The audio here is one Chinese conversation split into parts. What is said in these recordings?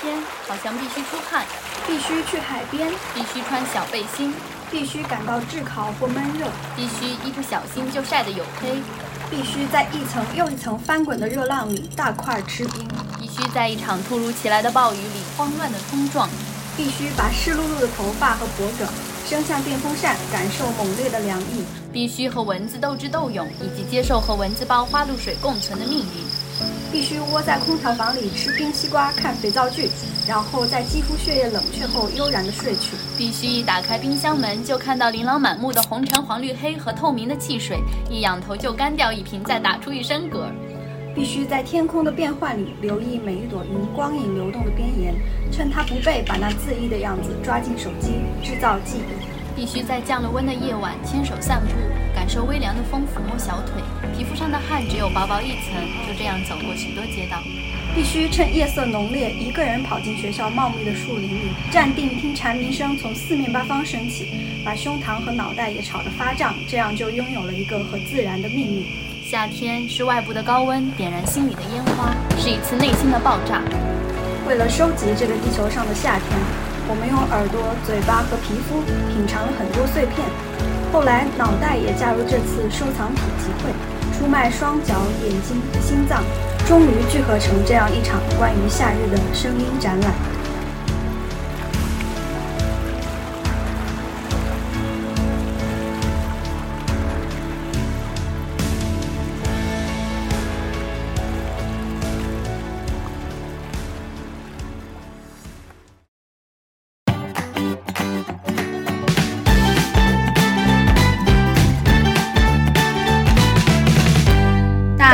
天，好像必须出汗，必须去海边，必须穿小背心，必须感到炙烤或闷热，必须一不小心就晒得黝黑，必须在一层又一层翻滚的热浪里大块吃冰，必须在一场突如其来的暴雨里慌乱地冲撞，必须把湿漉漉的头发和脖梗伸向电风扇，感受猛烈的凉意，必须和蚊子斗智斗勇，以及接受和蚊子包花露水共存的命运。必须窝在空调房里吃冰西瓜、看肥皂剧，然后在肌肤血液冷却后悠然地睡去。必须一打开冰箱门就看到琳琅满目的红橙黄绿黑和透明的汽水，一仰头就干掉一瓶，再打出一身嗝。必须在天空的变幻里留意每一朵云光影流动的边沿，趁它不备，把那恣意的样子抓进手机，制造记忆。必须在降了温的夜晚牵手散步，感受微凉的风抚摸小腿，皮肤上的汗只有薄薄一层，就这样走过许多街道。必须趁夜色浓烈，一个人跑进学校茂密的树林里，站定听蝉鸣声从四面八方升起，把胸膛和脑袋也吵得发胀，这样就拥有了一个和自然的秘密。夏天是外部的高温点燃心里的烟花，是一次内心的爆炸。为了收集这个地球上的夏天。我们用耳朵、嘴巴和皮肤品尝了很多碎片，后来脑袋也加入这次收藏品集会，出卖双脚、眼睛、心脏，终于聚合成这样一场关于夏日的声音展览。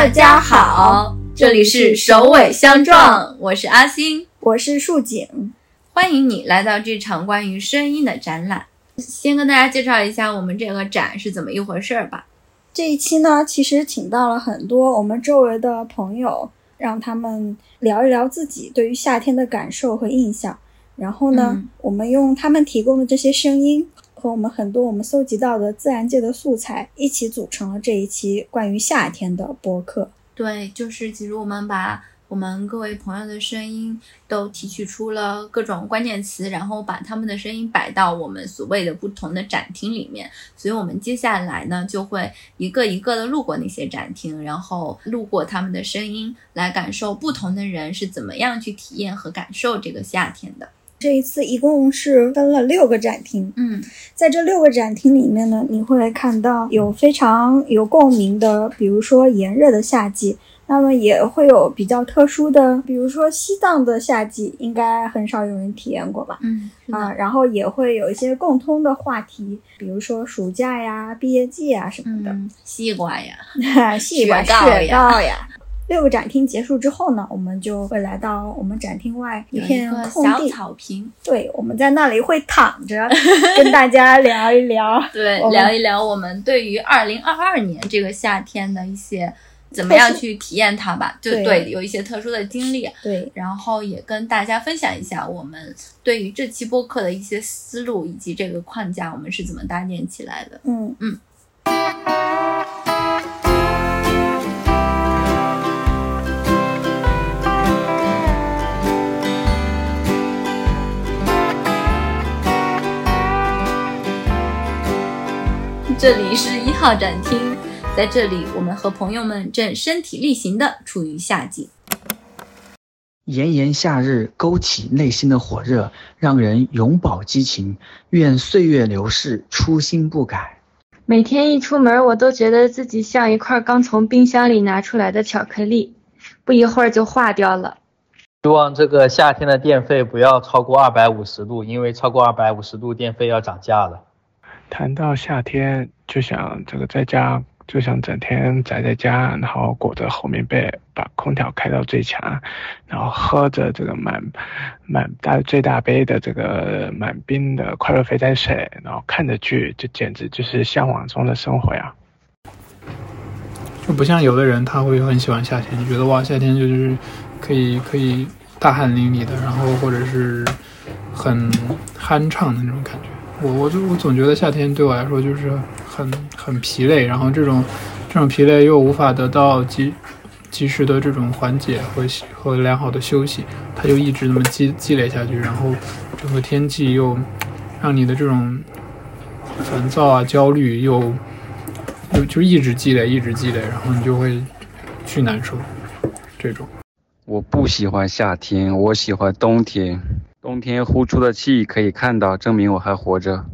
大家好，这里是首尾相撞，我是阿星，我是树景，欢迎你来到这场关于声音的展览。先跟大家介绍一下我们这个展是怎么一回事儿吧。这一期呢，其实请到了很多我们周围的朋友，让他们聊一聊自己对于夏天的感受和印象。然后呢，我们用他们提供的这些声音。和我们很多我们搜集到的自然界的素材一起组成了这一期关于夏天的播客。对，就是其实我们把我们各位朋友的声音都提取出了各种关键词，然后把他们的声音摆到我们所谓的不同的展厅里面。所以我们接下来呢，就会一个一个的路过那些展厅，然后路过他们的声音，来感受不同的人是怎么样去体验和感受这个夏天的。这一次一共是分了六个展厅，嗯，在这六个展厅里面呢，你会看到有非常有共鸣的，比如说炎热的夏季，那么也会有比较特殊的，比如说西藏的夏季，应该很少有人体验过吧？嗯，啊，然后也会有一些共通的话题，比如说暑假呀、毕业季啊什么的，西瓜呀、西瓜、雪糕呀。六个展厅结束之后呢，我们就会来到我们展厅外一片空地，小草坪。对，我们在那里会躺着跟大家聊一聊，对，聊一聊我们对于二零二二年这个夏天的一些怎么样去体验它吧。就对，有一些特殊的经历。对，然后也跟大家分享一下我们对于这期播客的一些思路以及这个框架我们是怎么搭建起来的。嗯嗯。这里是一号展厅，在这里，我们和朋友们正身体力行的处于夏季。炎炎夏日，勾起内心的火热，让人永葆激情。愿岁月流逝，初心不改。每天一出门，我都觉得自己像一块刚从冰箱里拿出来的巧克力，不一会儿就化掉了。希望这个夏天的电费不要超过二百五十度，因为超过二百五十度，电费要涨价了。谈到夏天，就想这个在家，就想整天宅在家，然后裹着厚棉被，把空调开到最强，然后喝着这个满满大最大杯的这个满冰的快乐肥宅水，然后看着剧，就简直就是向往中的生活呀。就不像有的人，他会很喜欢夏天，就觉得哇，夏天就是可以可以大汗淋漓的，然后或者是很酣畅的那种感觉。我我就我总觉得夏天对我来说就是很很疲累，然后这种这种疲累又无法得到及及时的这种缓解和和良好的休息，它就一直那么积积累下去，然后整个天气又让你的这种烦躁啊、焦虑又就就一直积累，一直积累，然后你就会巨难受。这种我不喜欢夏天，我喜欢冬天。冬天呼出的气可以看到，证明我还活着。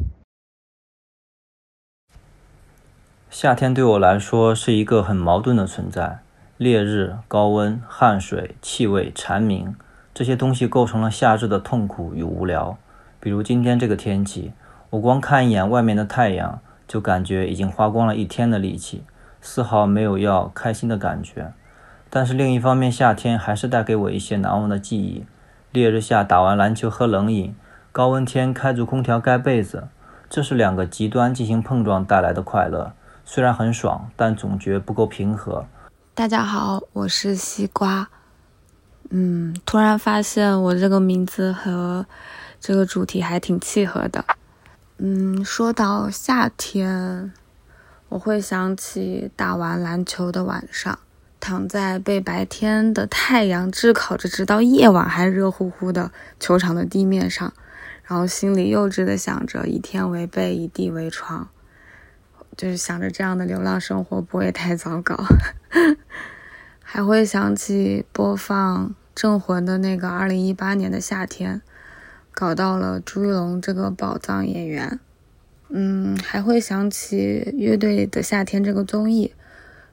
夏天对我来说是一个很矛盾的存在，烈日、高温、汗水、气味、蝉鸣，这些东西构成了夏日的痛苦与无聊。比如今天这个天气，我光看一眼外面的太阳，就感觉已经花光了一天的力气，丝毫没有要开心的感觉。但是另一方面，夏天还是带给我一些难忘的记忆：烈日下打完篮球喝冷饮，高温天开着空调盖被子，这是两个极端进行碰撞带来的快乐。虽然很爽，但总觉不够平和。大家好，我是西瓜。嗯，突然发现我这个名字和这个主题还挺契合的。嗯，说到夏天，我会想起打完篮球的晚上，躺在被白天的太阳炙烤着，直到夜晚还热乎乎的球场的地面上，然后心里幼稚的想着以天为被，以地为床。就是想着这样的流浪生活不会太糟糕，还会想起播放《镇魂》的那个二零一八年的夏天，搞到了朱一龙这个宝藏演员。嗯，还会想起乐队的夏天这个综艺，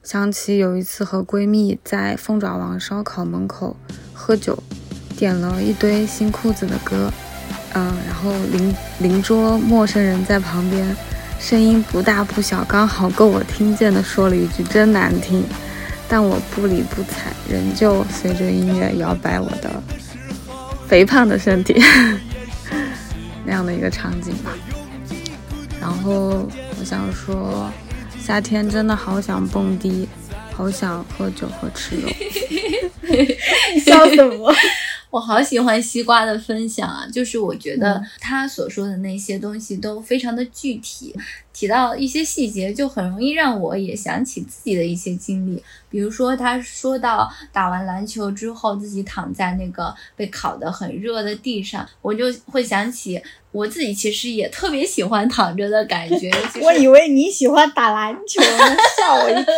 想起有一次和闺蜜在凤爪王烧烤门口喝酒，点了一堆新裤子的歌，嗯，然后邻邻桌陌生人在旁边。声音不大不小，刚好够我听见的，说了一句“真难听”，但我不理不睬，仍旧随着音乐摇摆我的肥胖的身体，那样的一个场景吧。然后我想说，夏天真的好想蹦迪，好想喝酒和吃肉。笑什么？我好喜欢西瓜的分享啊，就是我觉得他所说的那些东西都非常的具体，提到一些细节，就很容易让我也想起自己的一些经历。比如说，他说到打完篮球之后，自己躺在那个被烤得很热的地上，我就会想起我自己其实也特别喜欢躺着的感觉。我以为你喜欢打篮球，吓我一跳。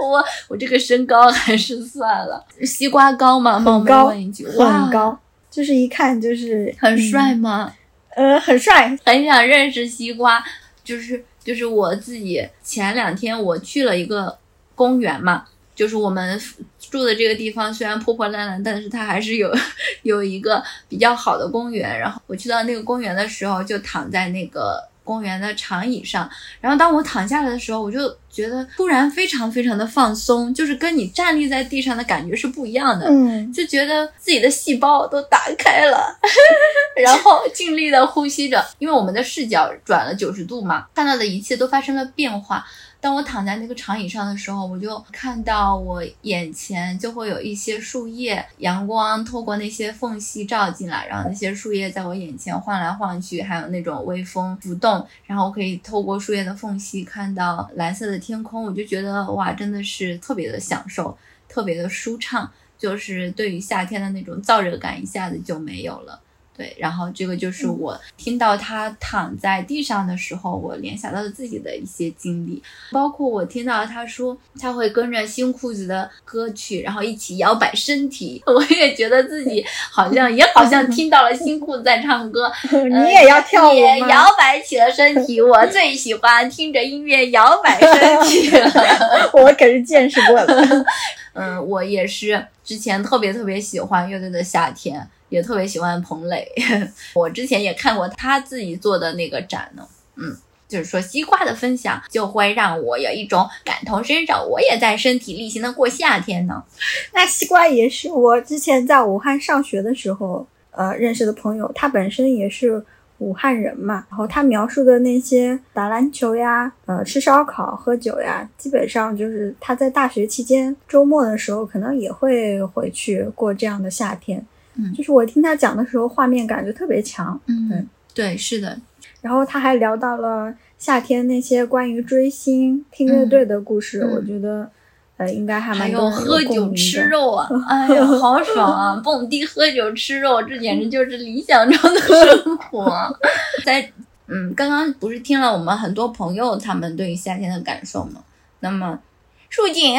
我我这个身高还是算了。西瓜高吗？冒昧，问一句，很高，就是一看就是很帅吗？呃，很帅，很想认识西瓜。就是就是我自己前两天我去了一个公园嘛。就是我们住的这个地方虽然破破烂烂，但是它还是有 有一个比较好的公园。然后我去到那个公园的时候，就躺在那个公园的长椅上。然后当我躺下来的时候，我就觉得突然非常非常的放松，就是跟你站立在地上的感觉是不一样的。嗯，就觉得自己的细胞都打开了，然后尽力的呼吸着，因为我们的视角转了九十度嘛，看到的一切都发生了变化。当我躺在那个长椅上的时候，我就看到我眼前就会有一些树叶，阳光透过那些缝隙照进来，然后那些树叶在我眼前晃来晃去，还有那种微风浮动，然后我可以透过树叶的缝隙看到蓝色的天空，我就觉得哇，真的是特别的享受，特别的舒畅，就是对于夏天的那种燥热感一下子就没有了。对，然后这个就是我听到他躺在地上的时候，我联想到的自己的一些经历，包括我听到他说他会跟着新裤子的歌曲，然后一起摇摆身体，我也觉得自己好像也好像听到了新裤子在唱歌，你也要跳舞也摇摆起了身体，我最喜欢听着音乐摇摆身体。了，我可是见识过了，嗯，我也是之前特别特别喜欢乐队的夏天。也特别喜欢彭磊，我之前也看过他自己做的那个展呢。嗯，就是说西瓜的分享就会让我有一种感同身受，我也在身体力行的过夏天呢。那西瓜也是我之前在武汉上学的时候，呃，认识的朋友，他本身也是武汉人嘛。然后他描述的那些打篮球呀，呃，吃烧烤、喝酒呀，基本上就是他在大学期间周末的时候，可能也会回去过这样的夏天。嗯，就是我听他讲的时候，画面感就特别强。嗯，对，是的。然后他还聊到了夏天那些关于追星、听乐队的故事，我觉得呃，应该还蛮还有喝酒吃肉啊，哎呀，好爽啊！蹦迪喝酒吃肉，这简直就是理想中的生活。在嗯，刚刚不是听了我们很多朋友他们对于夏天的感受吗？那么，树景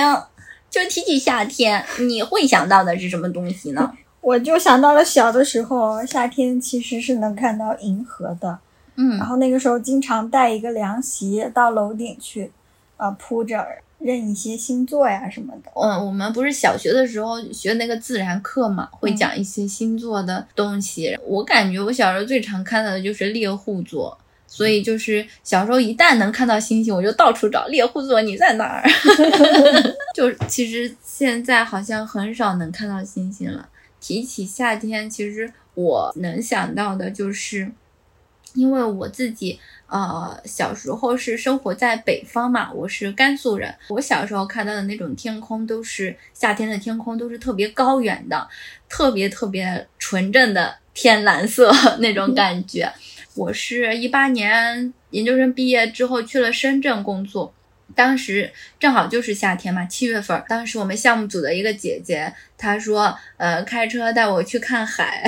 就提起夏天，你会想到的是什么东西呢？我就想到了小的时候，夏天其实是能看到银河的。嗯，然后那个时候经常带一个凉席到楼顶去，啊，铺着认一些星座呀什么的。嗯，我们不是小学的时候学那个自然课嘛，会讲一些星座的东西。我感觉我小时候最常看到的就是猎户座，所以就是小时候一旦能看到星星，我就到处找猎户座你在哪儿。就其实现在好像很少能看到星星了。提起夏天，其实我能想到的就是。因为我自己，呃，小时候是生活在北方嘛，我是甘肃人。我小时候看到的那种天空，都是夏天的天空，都是特别高远的，特别特别纯正的天蓝色 那种感觉。我是一八年研究生毕业之后去了深圳工作。当时正好就是夏天嘛，七月份。当时我们项目组的一个姐姐，他说，呃，开车带我去看海，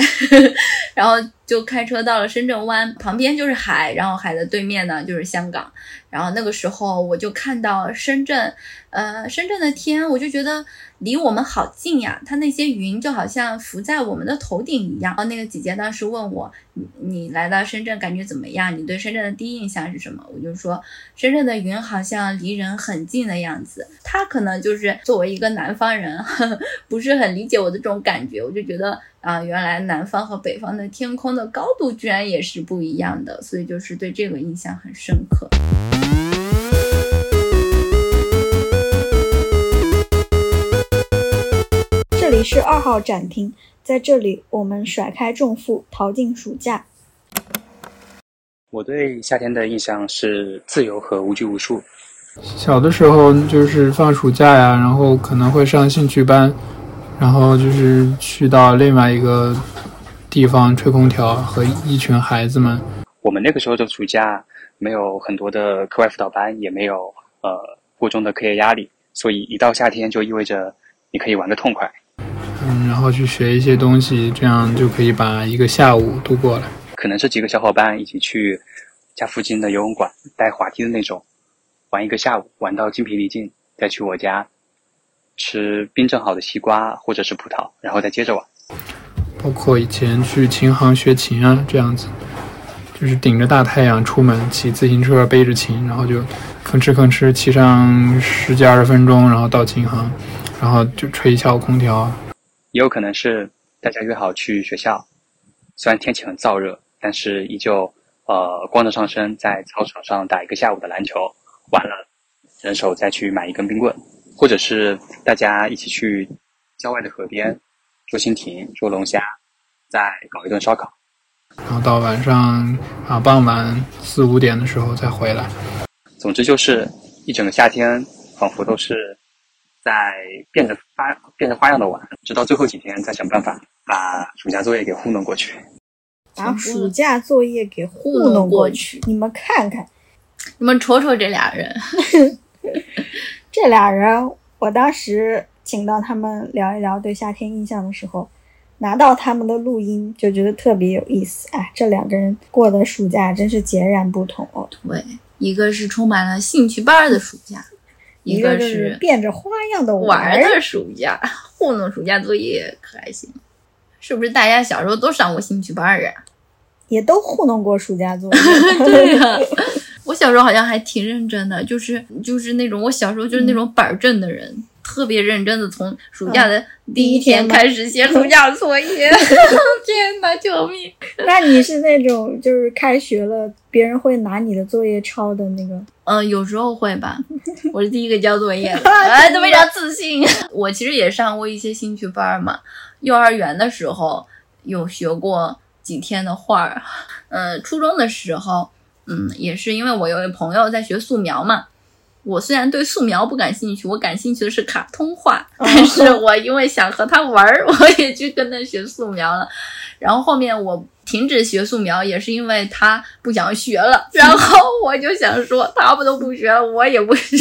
然后就开车到了深圳湾旁边就是海，然后海的对面呢就是香港。然后那个时候我就看到深圳，呃，深圳的天，我就觉得。离我们好近呀，它那些云就好像浮在我们的头顶一样。然后那个姐姐当时问我，你你来到深圳感觉怎么样？你对深圳的第一印象是什么？我就说，深圳的云好像离人很近的样子。她可能就是作为一个南方人，呵 呵不是很理解我的这种感觉。我就觉得啊，原来南方和北方的天空的高度居然也是不一样的，所以就是对这个印象很深刻。这里是二号展厅，在这里我们甩开重负，逃进暑假。我对夏天的印象是自由和无拘无束。小的时候就是放暑假呀，然后可能会上兴趣班，然后就是去到另外一个地方吹空调，和一群孩子们。我们那个时候的暑假没有很多的课外辅导班，也没有呃过重的课业压力，所以一到夏天就意味着你可以玩个痛快。嗯，然后去学一些东西，这样就可以把一个下午度过了。可能是几个小伙伴一起去家附近的游泳馆带滑梯的那种，玩一个下午，玩到精疲力尽，再去我家吃冰镇好的西瓜或者是葡萄，然后再接着玩。包括以前去琴行学琴啊，这样子，就是顶着大太阳出门，骑自行车背着琴，然后就吭哧吭哧骑上十几二十分钟，然后到琴行，然后就吹一下午空调。也有可能是大家约好去学校，虽然天气很燥热，但是依旧呃光着上身在操场上打一个下午的篮球，完了人手再去买一根冰棍，或者是大家一起去郊外的河边捉蜻蜓、捉龙虾，再搞一顿烧烤，然后到晚上啊傍晚四五点的时候再回来。总之就是一整个夏天仿佛都是。在变着花变着花样的玩，直到最后几天再想办法把暑假作业给糊弄过去。把暑假作业给糊弄过去，你们看看，你们瞅瞅这俩人，这俩人，我当时请到他们聊一聊对夏天印象的时候，拿到他们的录音就觉得特别有意思。哎，这两个人过的暑假真是截然不同哦。对，一个是充满了兴趣班的暑假。一个是变着花样的玩的暑假，糊弄暑假作业可还行？是不是大家小时候都上过兴趣班啊？也都糊弄过暑假作业。对呀，我小时候好像还挺认真的，就是就是那种我小时候就是那种板正的人。特别认真的从暑假的第一天开始写暑假作业，天哪，救命！那你是那种就是开学了，别人会拿你的作业抄的那个？嗯，有时候会吧。我是第一个交作业的，哎，都非常自信。我其实也上过一些兴趣班嘛，幼儿园的时候有学过几天的画儿，嗯，初中的时候，嗯，也是因为我有位朋友在学素描嘛。我虽然对素描不感兴趣，我感兴趣的是卡通画，但是我因为想和他玩儿，我也去跟他学素描了。然后后面我停止学素描也是因为他不想学了，然后 我就想说，他不都不学，我也不学，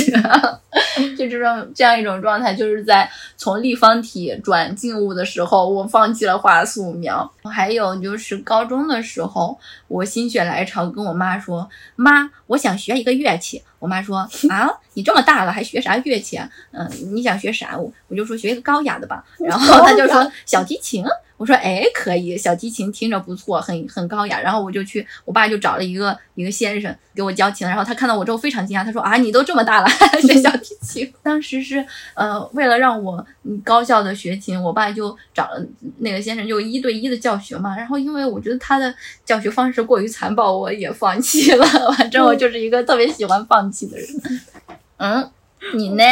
就这种这样一种状态，就是在从立方体转静物的时候，我放弃了画素描。还有就是高中的时候，我心血来潮跟我妈说：“妈，我想学一个乐器。”我妈说：“啊，你这么大了还学啥乐器啊？嗯，你想学啥？”我我就说学一个高雅的吧。然后她就说小提琴。我说哎，可以，小提琴听着不错，很很高雅。然后我就去，我爸就找了一个一个先生给我教琴。然后他看到我之后非常惊讶，他说啊，你都这么大了还学小提琴？当时是呃，为了让我高效的学琴，我爸就找了那个先生，就一对一的教学嘛。然后因为我觉得他的教学方式过于残暴，我也放弃了。反正我就是一个特别喜欢放弃的人。嗯，你呢？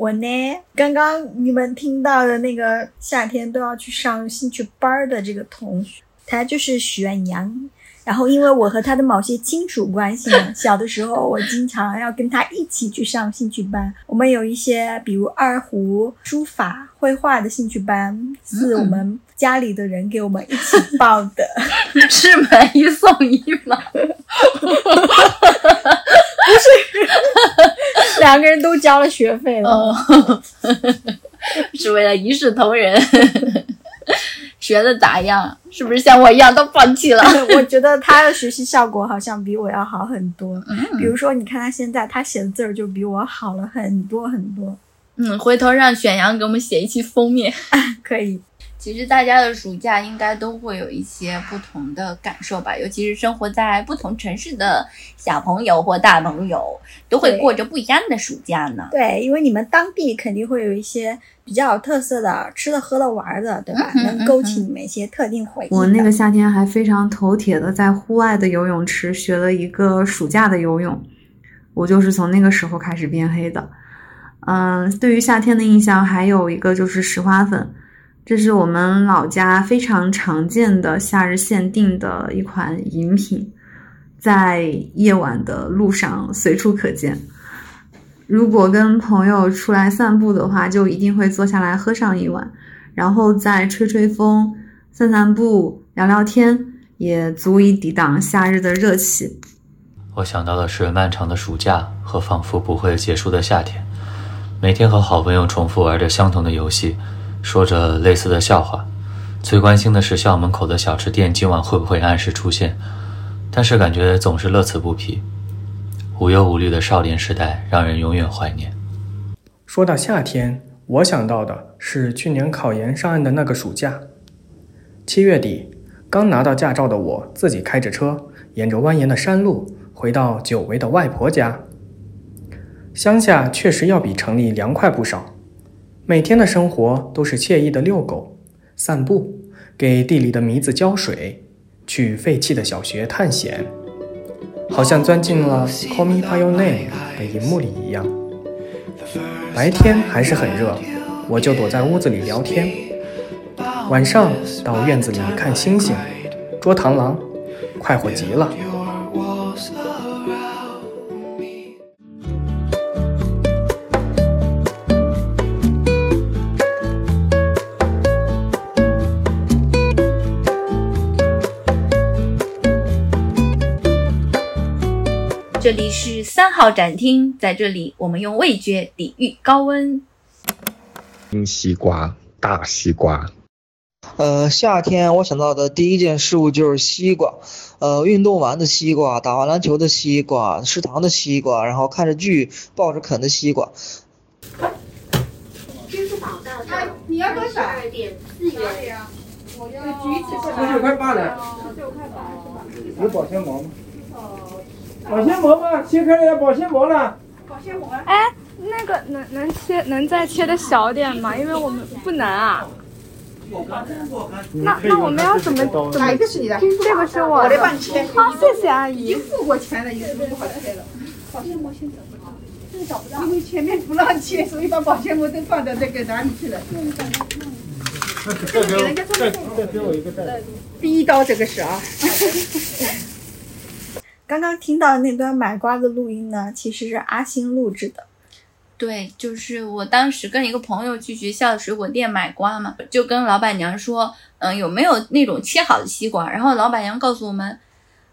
我呢，刚刚你们听到的那个夏天都要去上兴趣班的这个同学，他就是许愿阳。然后因为我和他的某些亲属关系呢，小的时候我经常要跟他一起去上兴趣班。我们有一些，比如二胡、书法、绘画的兴趣班，是我们家里的人给我们一起报的，是买一送一吗？不是，两个人都交了学费了，是为了一视同仁。学的咋样？是不是像我一样都放弃了？我觉得他的学习效果好像比我要好很多。比如说，你看他现在，他写的字儿就比我好了很多很多。嗯，回头让选阳给我们写一期封面，可以。其实大家的暑假应该都会有一些不同的感受吧，尤其是生活在不同城市的小朋友或大朋友，都会过着不一样的暑假呢。对，因为你们当地肯定会有一些比较有特色的吃的、喝的、玩的，对吧？能勾起你们一些特定回忆。我那个夏天还非常头铁的在户外的游泳池学了一个暑假的游泳，我就是从那个时候开始变黑的。嗯，对于夏天的印象还有一个就是石花粉。这是我们老家非常常见的夏日限定的一款饮品，在夜晚的路上随处可见。如果跟朋友出来散步的话，就一定会坐下来喝上一碗，然后再吹吹风、散散步、聊聊天，也足以抵挡夏日的热气。我想到的是漫长的暑假和仿佛不会结束的夏天，每天和好朋友重复玩着相同的游戏。说着类似的笑话，最关心的是校门口的小吃店今晚会不会按时出现，但是感觉总是乐此不疲。无忧无虑的少年时代让人永远怀念。说到夏天，我想到的是去年考研上岸的那个暑假。七月底，刚拿到驾照的我自己开着车，沿着蜿蜒的山路回到久违的外婆家。乡下确实要比城里凉快不少。每天的生活都是惬意的遛狗、散步，给地里的糜子浇水，去废弃的小学探险，好像钻进了《Call Me by Your Name》的荧幕里一样。白天还是很热，我就躲在屋子里聊天；晚上到院子里看星星、捉螳螂，快活极了。这里是三号展厅，在这里我们用味觉抵御高温。冰西瓜，大西瓜。呃，夏天我想到的第一件事物就是西瓜。呃，运动完的西瓜，打完篮球的西瓜，食堂的西瓜，然后看着剧抱着啃的西瓜。支付宝到账，你要多少？二点四元。我要十九块八的。十九块八是吧？有保鲜膜吗？保鲜膜吗？切开了要保鲜膜了。保鲜膜。哎，那个能能切能再切的小点吗？因为我们不能啊。那那我们要怎么怎么？哪一个是你的？这个是我的。我来帮你切。好，谢谢阿姨。已经付过钱了，有什么不好切的？保鲜膜先找不到，这个找不到。因为前面不让切，所以把保鲜膜都放到那个哪里去了？这个给我，再再给我一个袋。第一刀这个是啊。刚刚听到那段买瓜的录音呢，其实是阿星录制的。对，就是我当时跟一个朋友去学校的水果店买瓜嘛，就跟老板娘说，嗯，有没有那种切好的西瓜？然后老板娘告诉我们，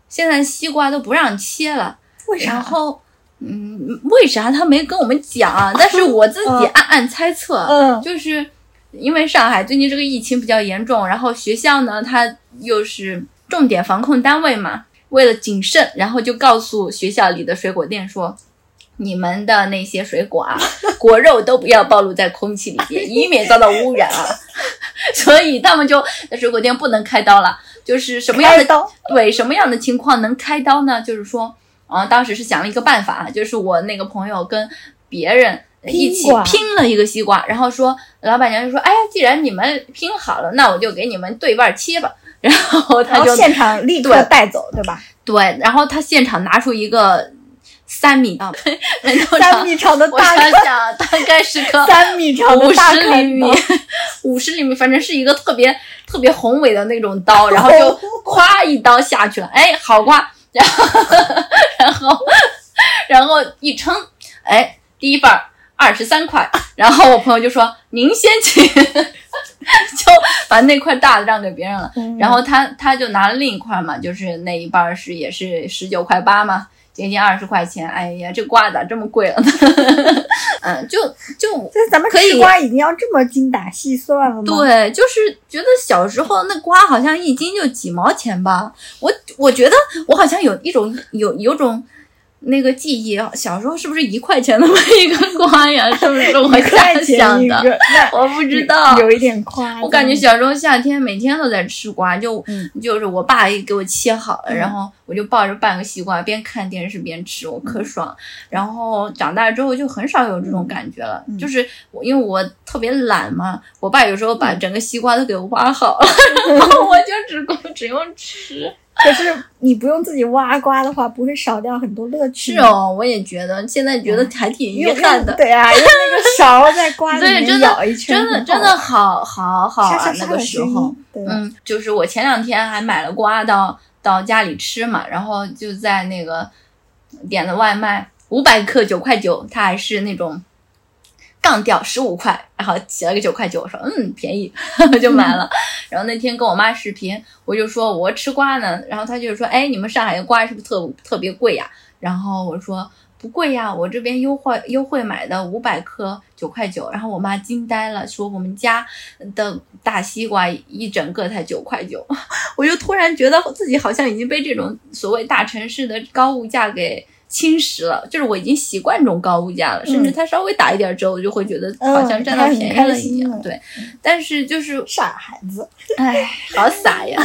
现在西瓜都不让切了。为啥？然后，嗯，为啥他没跟我们讲？但是我自己暗暗猜测，嗯，就是因为上海最近这个疫情比较严重，然后学校呢，它又是重点防控单位嘛，为了谨慎，然后就告诉学校里的水果店说。你们的那些水果啊，果肉都不要暴露在空气里边，以免遭到污染啊。所以他们就在水果店不能开刀了。就是什么样的刀？对，什么样的情况能开刀呢？就是说，啊，当时是想了一个办法，就是我那个朋友跟别人一起拼了一个西瓜，然后说，老板娘就说，哎呀，既然你们拼好了，那我就给你们对半切吧。然后他就现场立刻带走，对吧？对，然后他现场拿出一个。三米啊，三米长的大，我想想，大概是个三米长的大五十厘米，五十厘米，反正是一个特别特别宏伟的那种刀，然后就咵一刀下去了，哎，好瓜，然后 然后 然后一称，哎，第一半二十三块，然后我朋友就说您先请，就把那块大的让给别人了，然后他他就拿了另一块嘛，就是那一半是也是十九块八嘛。接近二十块钱，哎呀，这瓜咋这么贵了呢？嗯，就就 这咱们吃瓜已经要这么精打细算了吗？对，就是觉得小时候那瓜好像一斤就几毛钱吧。我我觉得我好像有一种有有种。那个记忆，小时候是不是一块钱那么一个瓜呀？是不是我瞎想的？我不知道，有一点夸我感觉小时候夏天每天都在吃瓜，就就是我爸给我切好了，然后我就抱着半个西瓜边看电视边吃，我可爽。然后长大之后就很少有这种感觉了，就是我因为我特别懒嘛，我爸有时候把整个西瓜都给我挖好了，然后我就只顾只用吃。可是你不用自己挖瓜的话，不会少掉很多乐趣。是哦，我也觉得，现在觉得还挺遗憾的。对啊，用那个勺在 瓜里面舀一圈，真的真的好好好啊！那个时候，嗯，就是我前两天还买了瓜到到家里吃嘛，然后就在那个点的外卖，五百克九块九，它还是那种。上掉十五块，然后写了个九块九，我说嗯便宜，就买了。然后那天跟我妈视频，我就说我吃瓜呢，然后她就说哎你们上海的瓜是不是特特别贵呀？然后我说不贵呀，我这边优惠优惠买的五百克九块九。然后我妈惊呆了，说我们家的大西瓜一整个才九块九。我就突然觉得自己好像已经被这种所谓大城市的高物价给。侵蚀了，就是我已经习惯这种高物价了，甚至它稍微打一点折，我就会觉得好像占到便宜了一样。对，但是就是傻孩子，哎，好傻呀。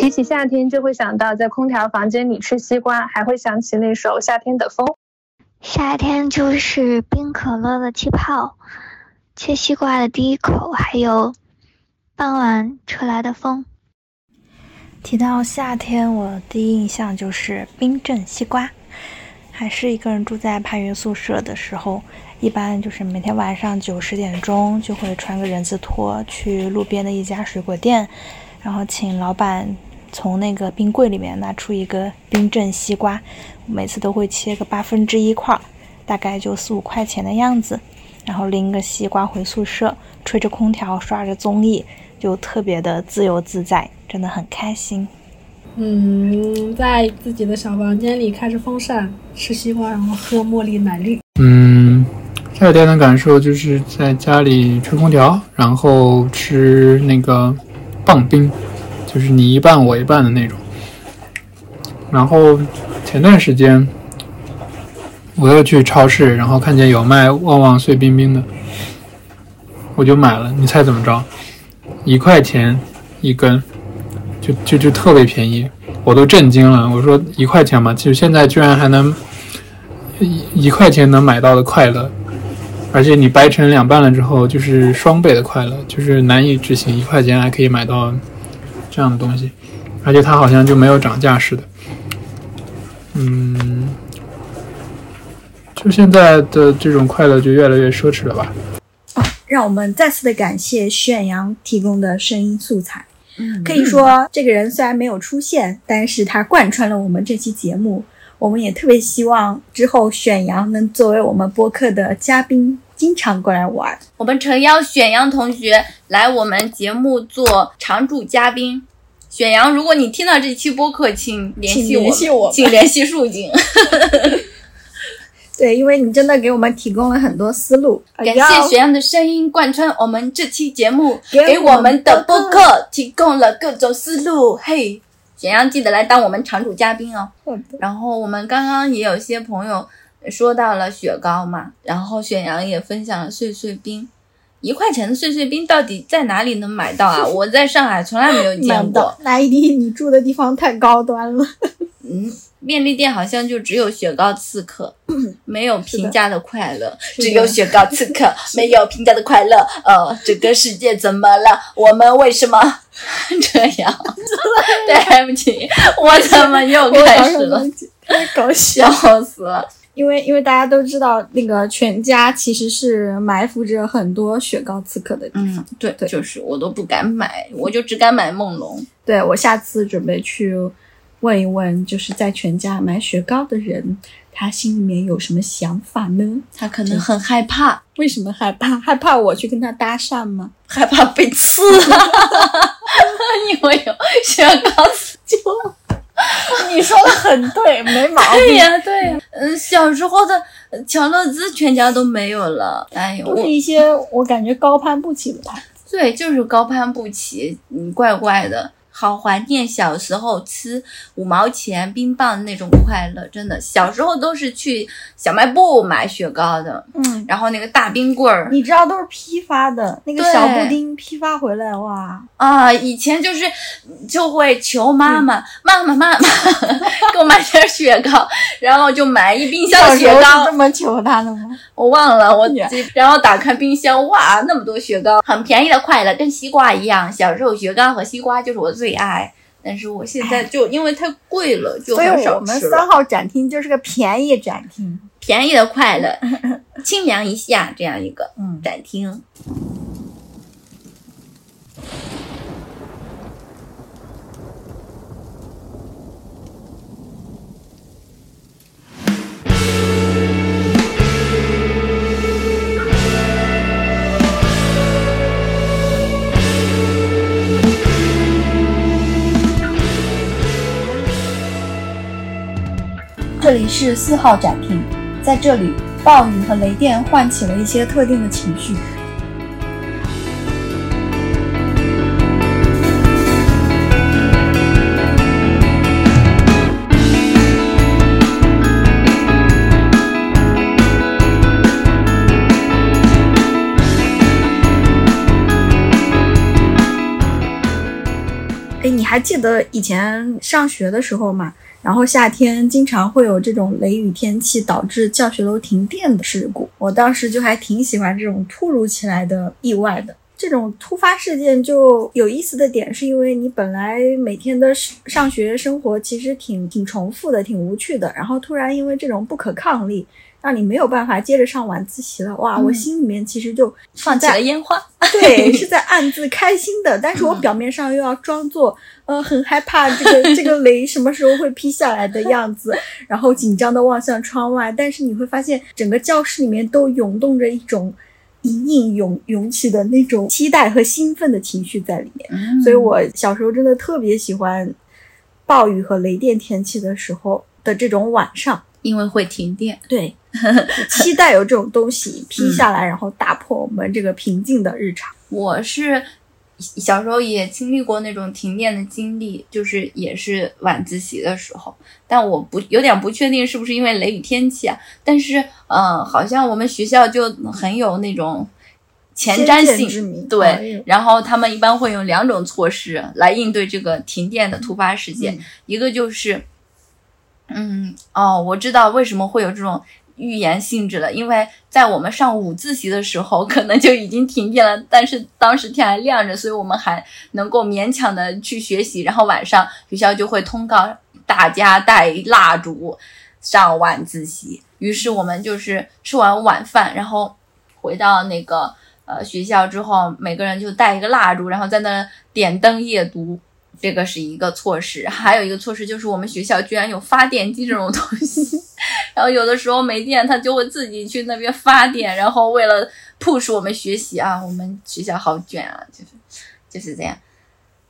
提起夏天，就会想到在空调房间里吃西瓜，还会想起那首《夏天的风》。夏天就是冰可乐的气泡，切西瓜的第一口，还有傍晚吹来的风。提到夏天，我第一印象就是冰镇西瓜。还是一个人住在攀云宿舍的时候，一般就是每天晚上九十点钟就会穿个人字拖去路边的一家水果店，然后请老板。从那个冰柜里面拿出一个冰镇西瓜，每次都会切个八分之一块，大概就四五块钱的样子，然后拎个西瓜回宿舍，吹着空调，刷着综艺，就特别的自由自在，真的很开心。嗯，在自己的小房间里开着风扇，吃西瓜，然后喝茉莉奶绿。嗯，夏天的感受就是在家里吹空调，然后吃那个棒冰。就是你一半我一半的那种，然后前段时间我又去超市，然后看见有卖旺旺碎冰冰的，我就买了。你猜怎么着？一块钱一根，就就就特别便宜，我都震惊了。我说一块钱嘛，其实现在居然还能一一块钱能买到的快乐，而且你掰成两半了之后，就是双倍的快乐，就是难以置信，一块钱还可以买到。这样的东西，而且它好像就没有涨价似的，嗯，就现在的这种快乐就越来越奢侈了吧？哦让我们再次的感谢炫阳提供的声音素材。嗯可以说，这个人虽然没有出现，但是他贯穿了我们这期节目。我们也特别希望之后选阳能作为我们播客的嘉宾，经常过来玩。我们诚邀选阳同学来我们节目做常驻嘉宾。选阳，如果你听到这期播客，请联系请联系我们请联系树井。对，因为你真的给我们提供了很多思路。感谢要雪阳的声音贯穿我们这期节目，给给我我们们的播客提供了各种思路。嘿，雪阳记得来当我们常驻嘉宾哦。然后我们刚刚也有些朋友说到了雪糕嘛，然后雪阳也分享了碎碎冰。一块钱的碎碎冰到底在哪里能买到啊？我在上海从来没有见过。那一定你住的地方太高端了。嗯，便利店好像就只有雪糕刺客，没有平价的快乐，只有雪糕刺客，没有平价的快乐。呃，这个世界怎么了？我们为什么这样？对不起，我怎么又开始了？太搞笑笑死了！因为因为大家都知道，那个全家其实是埋伏着很多雪糕刺客的地方。嗯，对，就是我都不敢买，我就只敢买梦龙。对我下次准备去问一问，就是在全家买雪糕的人，他心里面有什么想法呢？他可能很害怕，为什么害怕？害怕我去跟他搭讪吗？害怕被刺，因为有雪糕刺就。你说的很对，没毛病。对呀，对呀，嗯，小时候的乔乐兹全家都没有了，哎呦，都是一些我感觉高攀不起的牌子。对，就是高攀不起，嗯，怪怪的。好怀念小时候吃五毛钱冰棒的那种快乐，真的，小时候都是去小卖部买雪糕的，嗯，然后那个大冰棍儿，你知道都是批发的，那个小布丁批发回来，哇，啊，以前就是就会求妈嗯。妈，妈妈妈妈给我买点雪糕，然后就买一冰箱雪糕。这，么求他的吗？我忘了我，然后打开冰箱，哇，那么多雪糕，很便宜的快乐，跟西瓜一样。小时候雪糕和西瓜就是我最爱，但是我现在就因为太贵了，就所以我们。三号展厅就是个便宜展厅。便宜的快乐，清凉一下这样一个嗯展厅。这里是四号展厅，在这里，暴雨和雷电唤起了一些特定的情绪。记得以前上学的时候嘛？然后夏天经常会有这种雷雨天气导致教学楼停电的事故。我当时就还挺喜欢这种突如其来的意外的。这种突发事件就有意思的点，是因为你本来每天的上学生活其实挺挺重复的，挺无趣的，然后突然因为这种不可抗力，让你没有办法接着上晚自习了。哇，嗯我心里面其实就放起了烟花，对，是在暗自开心的，但是我表面上又要装作呃很害怕这个 这个雷什么时候会劈下来的样子，然后紧张的望向窗外，但是你会发现整个教室里面都涌动着一种隐隐涌涌起的那种期待和兴奋的情绪在里面，嗯所以我小时候真的特别喜欢暴雨和雷电天气的时候的这种晚上。因为会停电。对，期待有这种东西劈下来，然后打破我们这个平静的日常。我是小时候也经历过那种停电的经历，就是也是晚自习的时候，但我不有点不确定是不是因为雷雨天气啊，但是嗯、呃好像我们学校就很有那种。前瞻性对，然后他们一般会用两种措施来应对这个停电的突发事件，一个就是，嗯，哦，我知道为什么会有这种预言性质了，因为在我们上午自习的时候，可能就已经停电了，但是当时天还亮着，所以我们还能够勉强的去学习，然后晚上学校就会通告大家带蜡烛上晚自习。于是我们就是吃完晚饭，然后回到那个呃学校之后，每个人就带一个蜡烛，然后在那点灯夜读。这个是一个措施，还有一个措施就是我们学校居然有发电机这种东西，然后有的时候没电，他就会自己去那边发电，然后为了 push 我们学习啊，我们学校好卷啊，就是就是这样，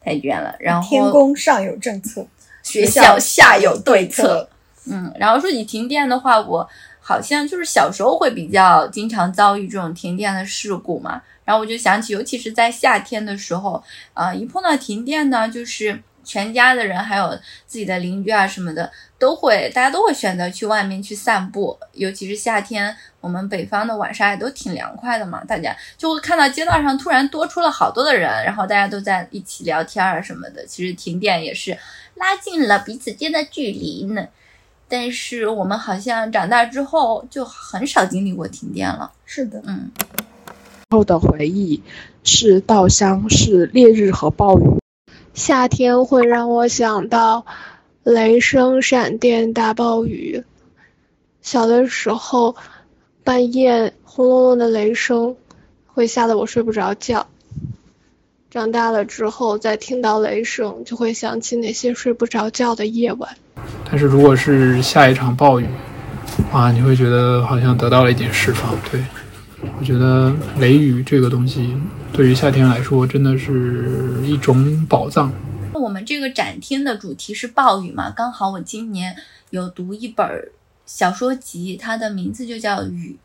太卷了。然后天宫上有政策，学校下有对策。嗯，然后说起停电的话，我好像就是小时候会比较经常遭遇这种停电的事故嘛。然后我就想起，尤其是在夏天的时候，啊，一碰到停电呢，就是全家的人还有自己的邻居啊什么的，都会大家都会选择去外面去散步。尤其是夏天，我们北方的晚上也都挺凉快的嘛，大家就会看到街道上突然多出了好多的人，然后大家都在一起聊天啊什么的。其实停电也是拉近了彼此间的距离呢。但是我们好像长大之后就很少经历过停电了。是的，嗯。后的回忆是稻香，是烈日和暴雨。夏天会让我想到雷声、闪电、大暴雨。小的时候，半夜轰隆隆的雷声会吓得我睡不着觉。长大了之后，再听到雷声，就会想起那些睡不着觉的夜晚。但是如果是下一场暴雨，哇，你会觉得好像得到了一点释放，对。我觉得雷雨这个东西，对于夏天来说，真的是一种宝藏。我们这个展厅的主题是暴雨嘛，刚好我今年有读一本小说集，它的名字就叫《雨》。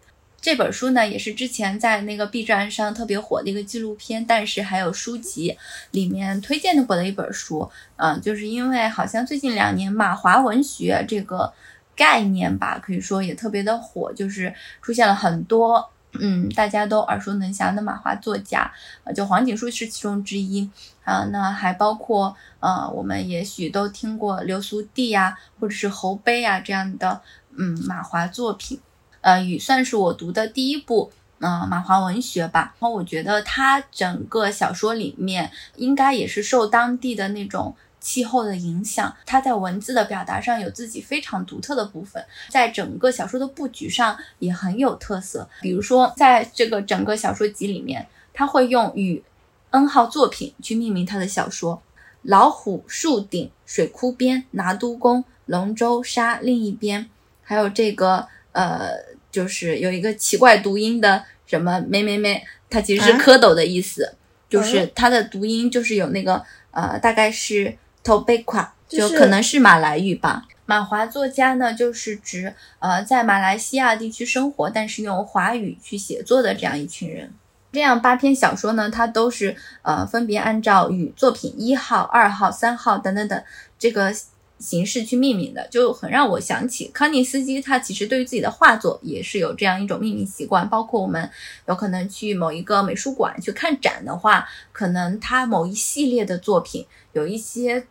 这本书呢，也是之前在那个 B 站上特别火的一个纪录片，但是还有书籍里面推荐过的一本书。嗯，就是因为好像最近两年马华文学这个概念吧，可以说也特别的火，就是出现了很多。嗯，大家都耳熟能详的马华作家，就黄锦树是其中之一啊。那还包括呃，我们也许都听过流苏地呀，或者是侯碑啊这样的嗯马华作品。呃，雨算是我读的第一部嗯马华文学吧。然后我觉得他整个小说里面应该也是受当地的那种。气候的影响，它在文字的表达上有自己非常独特的部分，在整个小说的布局上也很有特色。比如说，在这个整个小说集里面，他会用与 N 号作品去命名他的小说：老虎树顶、水库边、拿督宫、龙舟沙另一边，还有这个呃，就是有一个奇怪读音的什么咩咩咩，它其实是蝌蚪的意思，就是它的读音就是有那个呃，大概是。托贝夸就可能是马来语吧。马华作家呢，就是指呃在马来西亚地区生活，但是用华语去写作的这样一群人。这样八篇小说呢，它都是呃分别按照与作品一号、二号、三号等等等这个。形式去命名的，就很让我想起康尼斯基。他其实对于自己的画作也是有这样一种命名习惯。包括我们有可能去某一个美术馆去看展的话，可能他某一系列的作品，有一些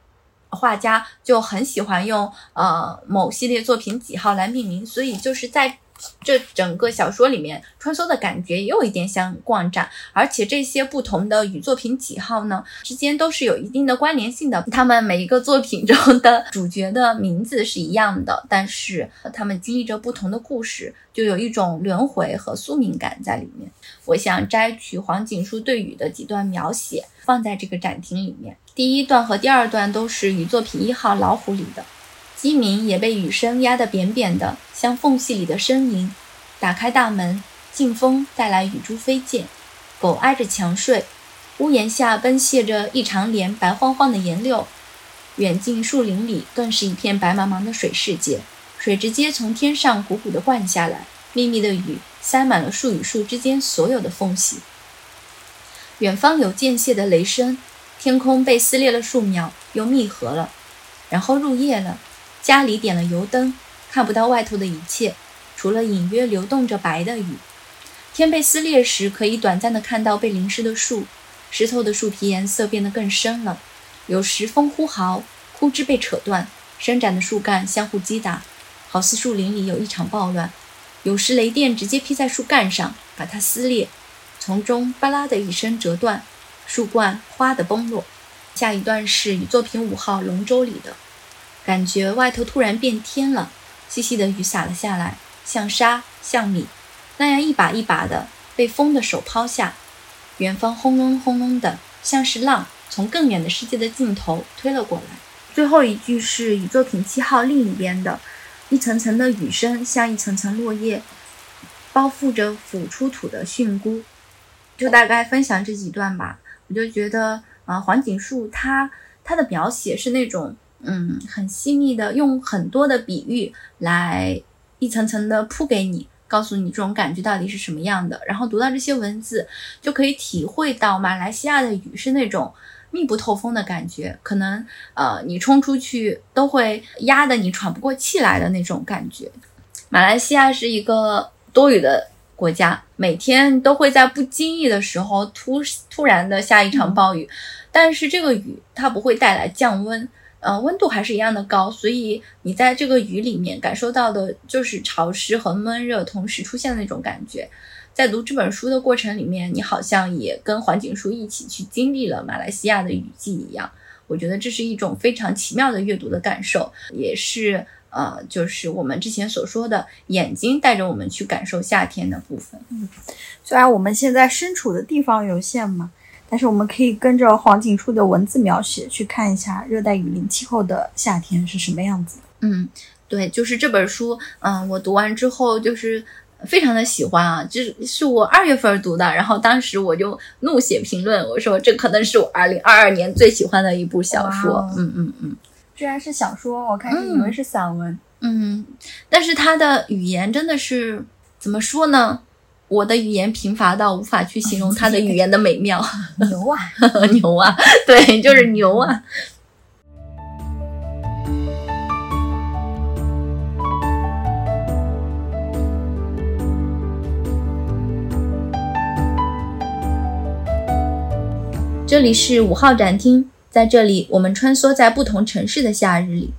画家就很喜欢用呃某系列作品几号来命名。所以就是在。这整个小说里面穿梭的感觉也有一点像逛展，而且这些不同的与作品几号呢之间都是有一定的关联性的。他们每一个作品中的主角的名字是一样的，但是他们经历着不同的故事，就有一种轮回和宿命感在里面。我想摘取黄锦书对雨的几段描写放在这个展厅里面。第一段和第二段都是与作品一号老虎里的。鸡鸣也被雨声压得扁扁的，像缝隙里的呻吟。打开大门，劲风带来雨珠飞溅。狗挨着墙睡，屋檐下奔泻着一长帘白晃晃的岩溜。远近树林里更是一片白茫茫的水世界，水直接从天上汩汩地灌下来，密密的雨塞满了树与树之间所有的缝隙。远方有间歇的雷声，天空被撕裂了数秒，又密合了，然后入夜了。家里点了油灯，看不到外头的一切，除了隐约流动着白的雨。天被撕裂时，可以短暂的看到被淋湿的树，湿透的树皮颜色变得更深了。有时风呼嚎，枯枝被扯断，伸展的树干相互击打，好似树林里有一场暴乱。有时雷电直接劈在树干上，把它撕裂，从中吧啦的一声折断，树冠哗的崩落。下一段是与作品五号龙舟里的。感觉外头突然变天了，细细的雨洒了下来，像沙像米，那样一把一把的被风的手抛下。远方轰隆轰隆的，像是浪从更远的世界的尽头推了过来。最后一句是宇作品七号另一边的，一层层的雨声像一层层落叶，包覆着腐出土的蕈菇。就大概分享这几段吧。我就觉得，啊，黄锦树他他的描写是那种，嗯，很细腻的，用很多的比喻来一层层的铺给你。告诉你这种感觉到底是什么样的，然后读到这些文字，就可以体会到马来西亚的雨是那种密不透风的感觉，可能呃你冲出去都会压得你喘不过气来的那种感觉。马来西亚是一个多雨的国家，每天都会在不经意的时候突突然的下一场暴雨，但是这个雨它不会带来降温。呃，温度还是一样的高，所以你在这个雨里面感受到的就是潮湿和闷热同时出现的那种感觉。在读这本书的过程里面，你好像也跟黄景书一起去经历了马来西亚的雨季一样。我觉得这是一种非常奇妙的阅读的感受，也是呃，就是我们之前所说的眼睛带着我们去感受夏天的部分。嗯，虽然我们现在身处的地方有限嘛。但是我们可以跟着黄景初的文字描写去看一下热带雨林气候的夏天是什么样子。嗯，对，就是这本书，嗯，我读完之后就是非常的喜欢啊，就是是我二月份读的，然后当时我就怒写评论，我说这可能是我二零二二年最喜欢的一部小说。嗯嗯嗯，居然是小说，我开始以为是散文。嗯，但是它的语言真的是怎么说呢？我的语言贫乏到无法去形容他的语言的美妙。牛啊，牛啊，对，就是牛啊。这里是五号展厅，在这里，我们穿梭在不同城市的夏日里。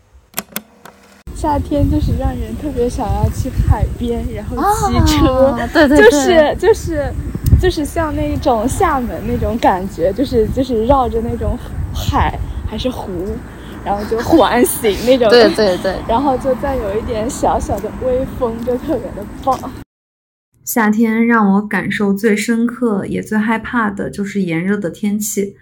夏天就是让人特别想要去海边，然后骑车，对对对，就是就是就是像那种厦门那种感觉，就是就是绕着那种海还是湖，然后就环形那种，对对对，然后就再有一点小小的微风，就特别的棒。夏天让我感受最深刻也最害怕的就是炎热的天气。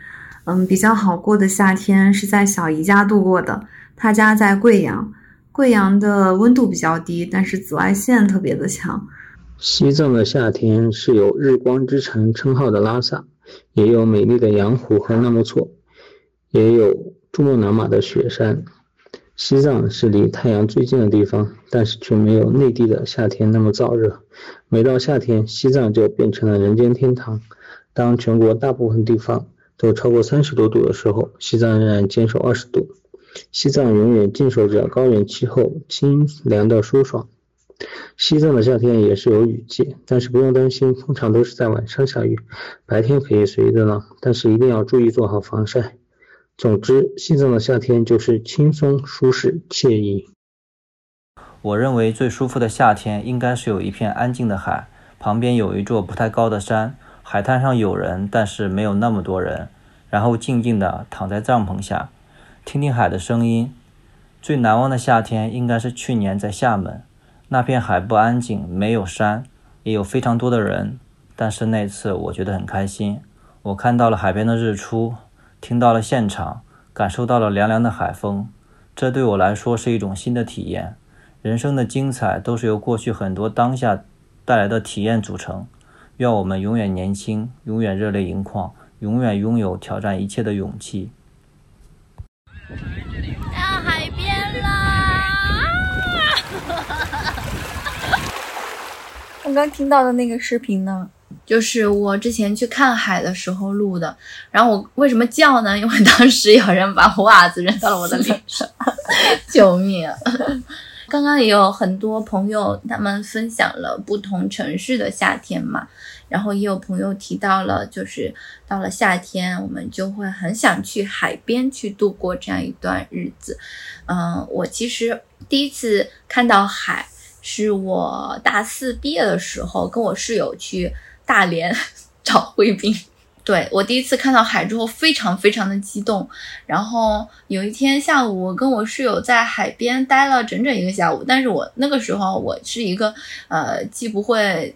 嗯，比较好过的夏天是在小姨家度过的，她家在贵阳。贵阳的温度比较低，但是紫外线特别的强。西藏的夏天是有“日光之城”称号的拉萨，也有美丽的羊湖和纳木错，也有珠穆朗玛的雪山。西藏是离太阳最近的地方，但是却没有内地的夏天那么燥热。每到夏天，西藏就变成了人间天堂。当全国大部分地方都超过三十多度的时候，西藏仍然坚守二十度。西藏永远静守着高原气候，清凉的舒爽。西藏的夏天也是有雨季，但是不用担心，通常都是在晚上下雨，白天可以随意的浪，但是一定要注意做好防晒。总之，西藏的夏天就是轻松、舒适、惬意。我认为最舒服的夏天应该是有一片安静的海，旁边有一座不太高的山，海滩上有人，但是没有那么多人，然后静静的躺在帐篷下。听听海的声音。最难忘的夏天应该是去年在厦门，那片海不安静，没有山，也有非常多的人，但是那次我觉得很开心。我看到了海边的日出，听到了现场，感受到了凉凉的海风，这对我来说是一种新的体验。人生的精彩都是由过去很多当下带来的体验组成。愿我们永远年轻，永远热泪盈眶，永远拥有挑战一切的勇气。到海边啦！刚刚听到的那个视频呢，就是我之前去看海的时候录的。然后我为什么叫呢？因为当时有人把袜子扔到了我的脸上，救命！啊 刚刚也有很多朋友他们分享了不同城市的夏天嘛。然后也有朋友提到了，就是到了夏天，我们就会很想去海边去度过这样一段日子。嗯，我其实第一次看到海是我大四毕业的时候，跟我室友去大连 找贵宾。对我第一次看到海之后，非常非常的激动。然后有一天下午，我跟我室友在海边待了整整一个下午。但是我那个时候我是一个呃，既不会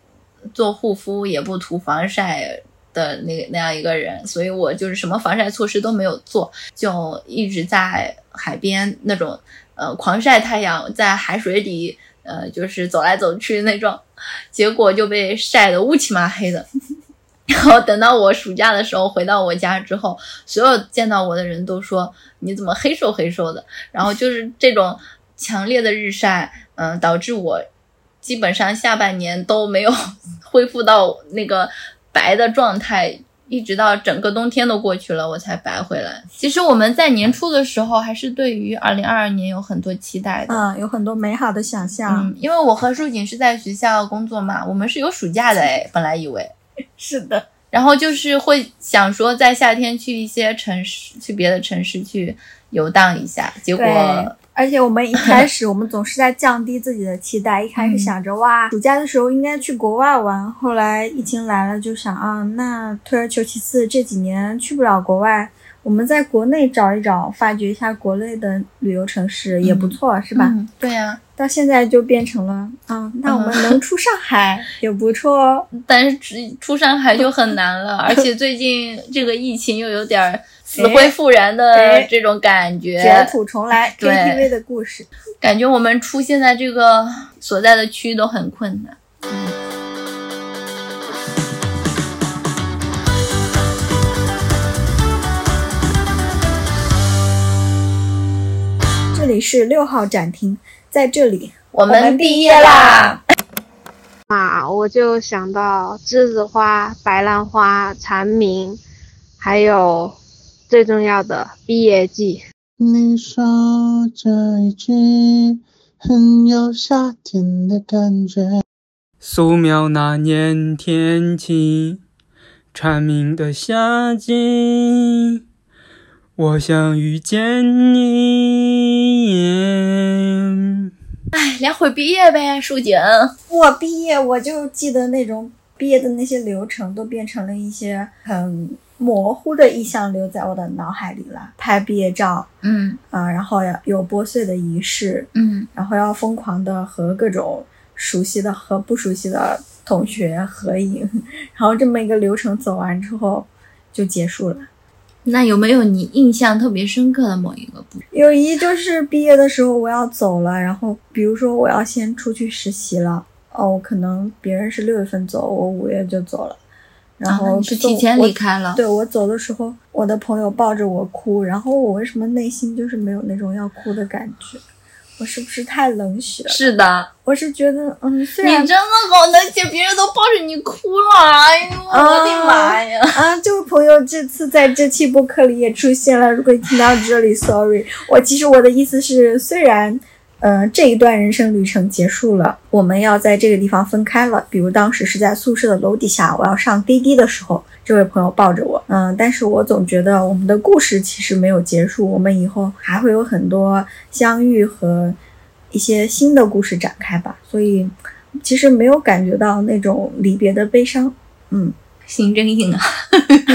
做护肤，也不涂防晒的那那样一个人，所以我就是什么防晒措施都没有做，就一直在海边那种呃狂晒太阳，在海水里呃就是走来走去那种，结果就被晒得乌漆嘛黑的。然后等到我暑假的时候回到我家之后，所有见到我的人都说你怎么黑瘦黑瘦的。然后就是这种强烈的日晒，嗯，导致我基本上下半年都没有 恢复到那个白的状态，一直到整个冬天都过去了，我才白回来。其实我们在年初的时候还是对于二零二二年有很多期待的，嗯，有很多美好的想象。嗯，因为我和舒锦是在学校工作嘛，我们是有暑假的哎，本来以为。是的，然后就是会想说，在夏天去一些城市，去别的城市去游荡一下。结果，而且我们一开 始我们总是在降低自己的期待，一开始想着哇，暑假的时候应该去国外玩。后来疫情来了，就想啊，那退而求其次，这几年去不了国外，我们在国内找一找，发掘一下国内的旅游城市也不错，是吧？对呀。到现在就变成了啊，那我们能出上海 也不错哦。但是出上海就很难了，而且最近这个疫情又有点死灰复燃的这种感觉，卷土重来，KTV 的故事，感觉我们出现在这个所在的区域都很困难。嗯。这里是六号展厅。在这里，我们毕业啦！啊，我就想到栀子花、白兰花、蝉鸣，还有最重要的毕业季。你说这一句很有夏天的感觉。素描那年天气，蝉鸣的夏季，我想遇见你。哎，聊会毕业呗，树景。我毕业，我就记得那种毕业的那些流程，都变成了一些很模糊的意象，留在我的脑海里了。拍毕业照，嗯啊，然后要有拨穗的仪式，嗯，然后要疯狂的和各种熟悉的和不熟悉的同学合影，然后这么一个流程走完之后就结束了。那有没有你印象特别深刻的某一个部分？有一就是毕业的时候我要走了，然后比如说我要先出去实习了，哦，可能别人是六月份走，我五月就走了，然后是提前离开了。对我走的时候，我的朋友抱着我哭，然后我为什么内心就是没有那种要哭的感觉？我是不是太冷血了？是的，我是觉得，嗯，虽然你真的好冷血，别人都抱着你哭了，哎呦，我的妈呀！啊，这位朋友这次在这期播客里也出现了，如果你听到这里，sorry，我其实我的意思是，虽然，嗯，这一段人生旅程结束了，我们要在这个地方分开了，比如当时是在宿舍的楼底下，我要上滴滴的时候。这位朋友抱着我，嗯，但是我总觉得我们的故事其实没有结束，我们以后还会有很多相遇和一些新的故事展开吧，所以其实没有感觉到那种离别的悲伤，嗯，心真硬啊，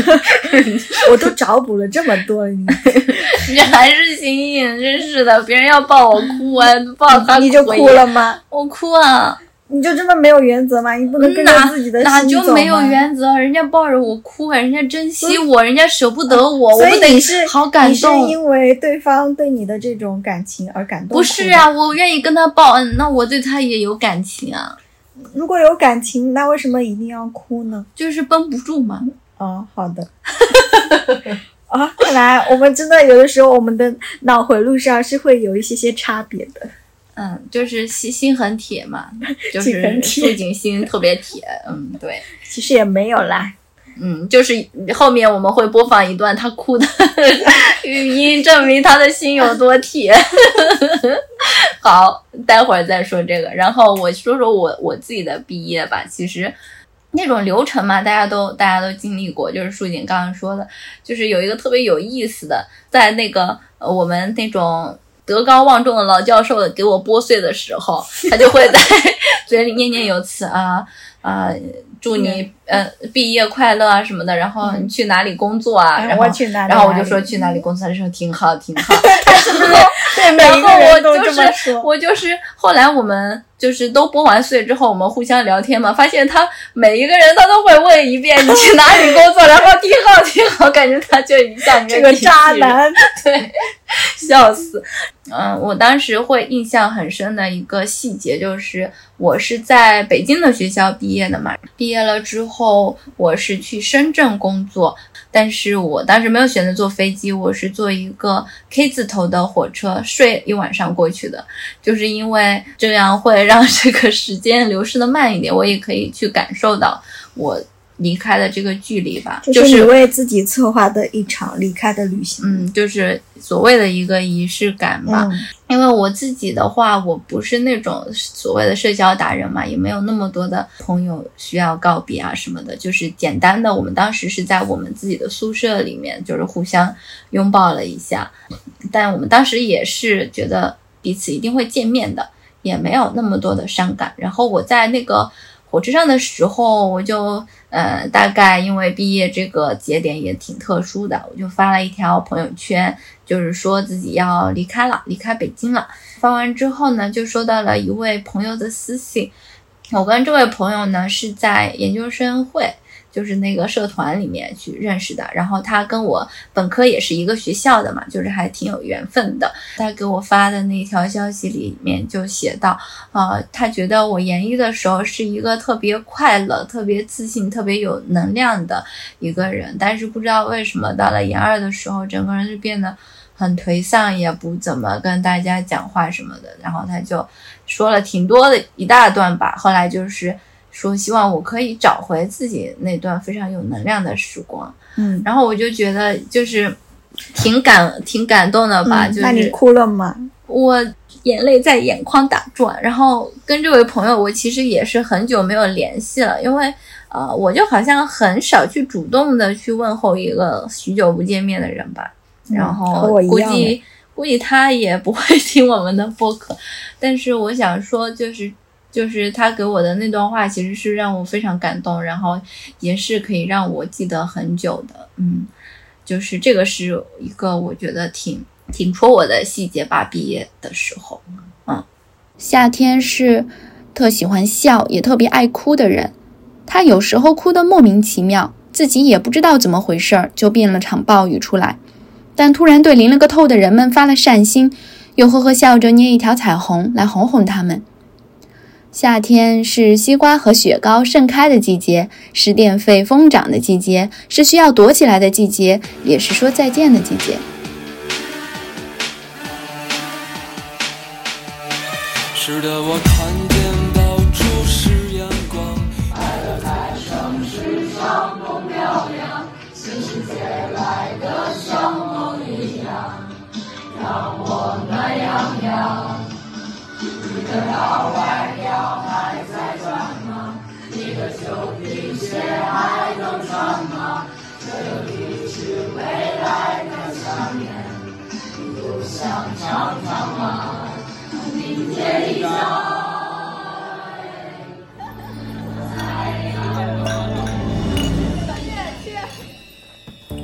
我都找补了这么多，你 你还是心硬，真是的，别人要抱我哭啊，抱他你就哭了吗？我哭啊。你就这么没有原则吗？你不能跟着自己的哪就没有原则？人家抱着我哭啊，人家珍惜我，人家舍不得我，我不得是好感动？你是因为对方对你的这种感情而感动？不是啊，我愿意跟他抱，嗯，那我对他也有感情啊。如果有感情，那为什么一定要哭呢？就是绷不住嘛。哦，好的。啊，看来我们真的有的时候，我们的脑回路上是会有一些些差别的。嗯，就是心心很铁嘛，就是不仅心特别铁。嗯，对，其实也没有啦。嗯，就是后面我们会播放一段他哭的 语音，证明他的心有多铁。好，待会儿再说这个。然后我说说我我自己的毕业吧。其实那种流程嘛，大家都大家都经历过。就是树锦刚刚说的，就是有一个特别有意思的，在那个我们那种。德高望重的老教授给我拨穗的时候，他就会在 嘴里念念有词啊啊，祝你呃毕业快乐啊什么的，然后你去哪里工作啊？嗯然后我去哪里然后我就说去哪里工作，他说挺好挺好，是不是？对，每一个人我就都这么是说。我就是后来我们就是都播完岁之后，我们互相聊天嘛，发现他每一个人他都会问一遍你去哪里工作，然后挺好挺好，感觉他就一下这个渣男，对，笑死。嗯，我当时会印象很深的一个细节就是，我是在北京的学校毕业的嘛，毕业毕业了之后我是去深圳工作，但是我当时没有选择坐飞机，我是坐一个 K 字头的火车睡一晚上过去的，就是因为这样会让这个时间流失的慢一点，我也可以去感受到我离开的这个距离吧，就是你为自己策划的一场离开的旅行。嗯，就是所谓的一个仪式感吧。嗯因为我自己的话，我不是那种所谓的社交达人嘛，也没有那么多的朋友需要告别啊什么的，就是简单的。我们当时是在我们自己的宿舍里面，就是互相拥抱了一下，但我们当时也是觉得彼此一定会见面的，也没有那么多的伤感。然后我在那个火车上的时候，我就呃，大概因为毕业这个节点也挺特殊的，我就发了一条朋友圈，就是说自己要离开了，离开北京了。发完之后呢，就收到了一位朋友的私信。我跟这位朋友呢是在研究生会，就是那个社团里面去认识的。然后他跟我本科也是一个学校的嘛，就是还挺有缘分的。他给我发的那条消息里面就写到，呃，他觉得我研一的时候是一个特别快乐、特别自信、特别有能量的一个人，但是不知道为什么到了研二的时候，整个人就变得很颓丧，也不怎么跟大家讲话什么的。然后他就说了挺多的一大段吧，后来就是说希望我可以找回自己那段非常有能量的时光。嗯，然后我就觉得就是挺感挺感动的吧，就是你哭了吗？我眼泪在眼眶打转，然后跟这位朋友，我其实也是很久没有联系了，因为呃，我就好像很少去主动的去问候一个许久不见面的人吧，嗯然后估计诶估计他也不会 听我们的播客，但是我想说，就是就是他给我的那段话，其实是让我非常感动，然后也是可以让我记得很久的，嗯，就是这个是一个我觉得挺挺戳我的细节吧，毕业的时候，嗯，夏天是特喜欢笑，也特别爱哭的人。他有时候哭得莫名其妙，自己也不知道怎么回事儿，就变了场暴雨出来。但突然对淋了个透的人们发了善心，又呵呵笑着捏一条彩虹来哄哄他们。夏天是西瓜和雪糕盛开的季节，是电费疯涨的季节，是需要躲起来的季节，也是说再见的季节。是的，我看见到处是阳光。爱的在城市上空飘扬，新世界来的像梦一样，让我暖洋洋。你的老外还能穿吗？这里是未来的想念，你不想尝尝吗？明天一早。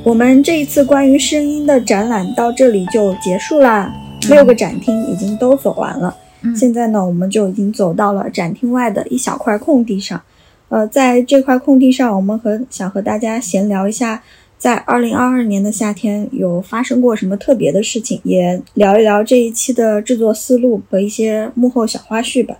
我们这一次关于声音的展览到这里就结束啦，六个展厅已经都走完了。现在呢，我们就已经走到了展厅外的一小块空地上。呃，在这块空地上，我们和想和大家闲聊一下，在二零二二年的夏天有发生过什么特别的事情，也聊一聊这一期的制作思路和一些幕后小花絮吧。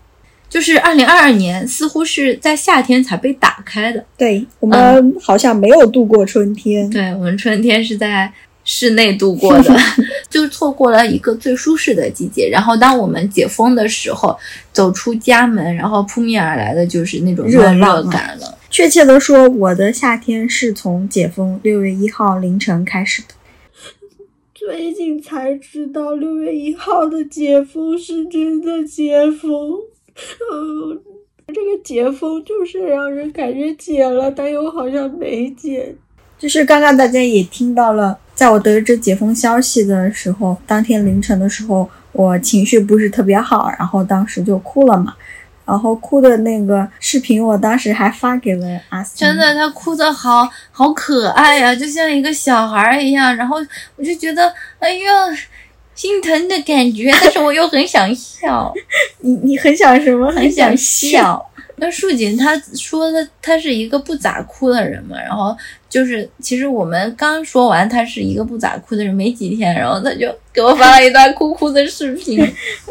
就是二零二二年似乎是在夏天才被打开的，对我们好像没有度过春天，对我们春天是在室内度过的，就错过了一个最舒适的季节。然后当我们解封的时候，走出家门，然后扑面而来的就是那种热热感了。确切的说，我的夏天是从解封六月一号凌晨开始的。最近才知道六月一号的解封是真的解封。嗯，这个解封就是让人感觉解了，但又好像没解。就是刚刚大家也听到了，在我得知解封消息的时候，当天凌晨的时候，我情绪不是特别好，然后当时就哭了嘛。然后哭的那个视频，我当时还发给了阿斯。真的，他哭的好好可爱呀，就像一个小孩一样。然后我就觉得，哎呀，心疼的感觉，但是我又很想笑。你你很想什么？很想笑。那树锦他说的，他是一个不咋哭的人嘛，然后就是其实我们刚说完他是一个不咋哭的人没几天，然后他就给我发了一段哭哭的视频。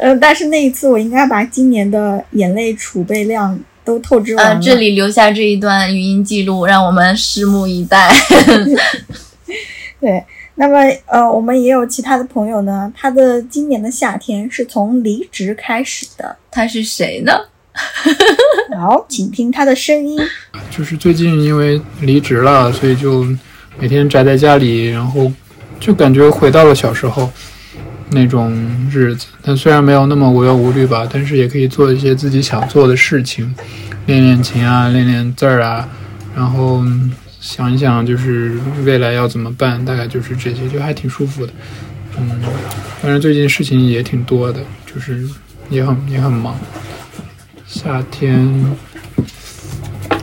嗯，但是那一次我应该把今年的眼泪储备量都透支完了。这里留下这一段语音记录，让我们拭目以待。对，那么呃，我们也有其他的朋友呢，他的今年的夏天是从离职开始的，他是谁呢？好，请听他的声音。就是最近因为离职了，所以就每天宅在家里，然后就感觉回到了小时候那种日子。但虽然没有那么无忧无虑吧，但是也可以做一些自己想做的事情，练练琴啊，练练字儿啊，然后想一想就是未来要怎么办，大概就是这些，就还挺舒服的。嗯，反正最近事情也挺多的，就是也很也很忙。夏天，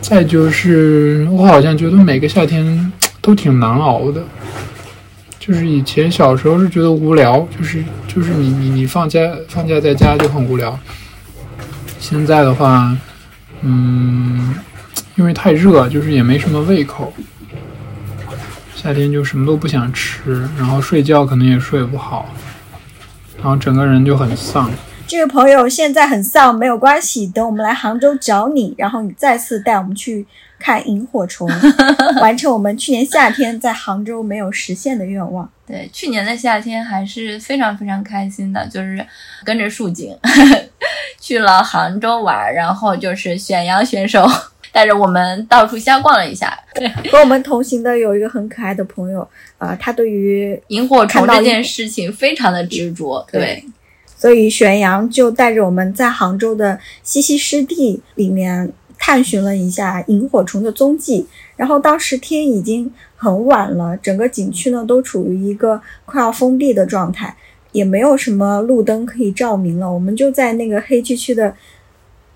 再就是我好像觉得每个夏天都挺难熬的。就是以前小时候是觉得无聊，就是就是你你你放假放假在家就很无聊。现在的话，嗯，因为太热，就是也没什么胃口。夏天就什么都不想吃，然后睡觉可能也睡不好，然后整个人就很丧。这位朋友现在很丧，没有关系，等我们来杭州找你，然后你再次带我们去看萤火虫，完成我们去年夏天在杭州没有实现的愿望。对，去年的夏天还是非常非常开心的，就是跟着树景 去了杭州玩，然后就是选羊选手 带着我们到处瞎逛了一下。和我们同行的有一个很可爱的朋友，啊，他对于萤火虫这件事情非常的执着，对。所以玄阳就带着我们在杭州的西溪湿地里面探寻了一下萤火虫的踪迹。然后当时天已经很晚了，整个景区呢都处于一个快要封闭的状态，也没有什么路灯可以照明了。我们就在那个黑黢黢的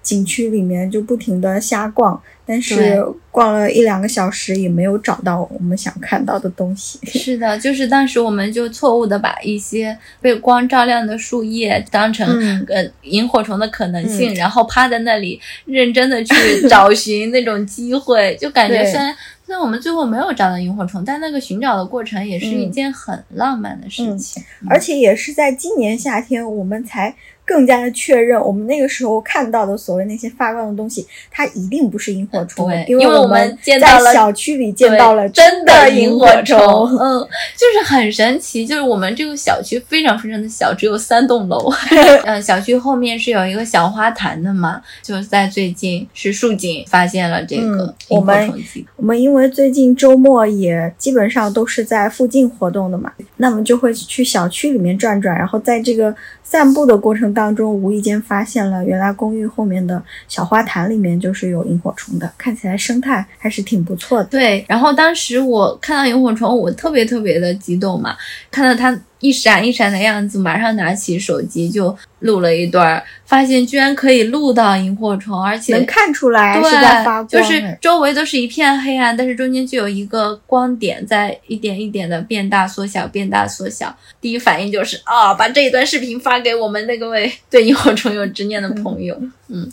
景区里面就不停的瞎逛。但是逛了一两个小时也没有找到我们想看到的东西。是的，就是当时我们就错误的把一些被光照亮的树叶当成呃萤火虫的可能性，然后趴在那里认真的去 找寻那种机会，就感觉虽然虽然我们最后没有找到萤火虫，但那个寻找的过程也是一件很浪漫的事情，而且也是在今年夏天我们才。更加的确认，我们那个时候看到的所谓那些发光的东西，它一定不是萤火虫，因为我们在小区里见到了真的萤火虫，嗯，就是很神奇。就是我们这个小区非常非常的小，只有三栋楼。嗯，小区后面是有一个小花坛的嘛，就是在最近是树井发现了这个萤火虫迹。我们因为最近周末也基本上都是在附近活动的嘛，那么就会去小区里面转转，然后在这个散步的过程当当中，无意间发现了原来公寓后面的小花坛里面就是有萤火虫的，看起来生态还是挺不错的。对，然后当时我看到萤火虫，我特别特别的激动嘛，看到它。一闪一闪的样子，马上拿起手机就录了一段，发现居然可以录到萤火虫，而且能看出来是在发光，就是周围都是一片黑暗，但是中间就有一个光点在一点一点的变大缩小，变大缩小。第一反应就是啊，把这一段视频发给我们那个位对萤火虫有执念的朋友，嗯，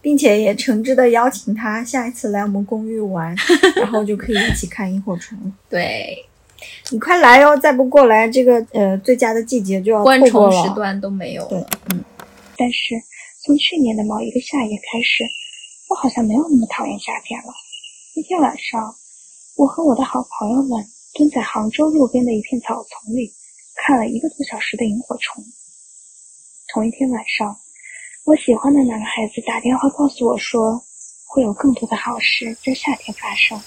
并且也诚挚的邀请他下一次来我们公寓玩，然后就可以一起看萤火虫。对。你快来哟！再不过来，这个呃最佳的季节就要错过了。时段都没有了。嗯。但是从去年的某一个夏夜开始，我好像没有那么讨厌夏天了。那天晚上，我和我的好朋友们蹲在杭州路边的一片草丛里，看了一个多小时的萤火虫。同一天晚上，我喜欢的那个孩子打电话告诉我说，会有更多的好事在夏天发生。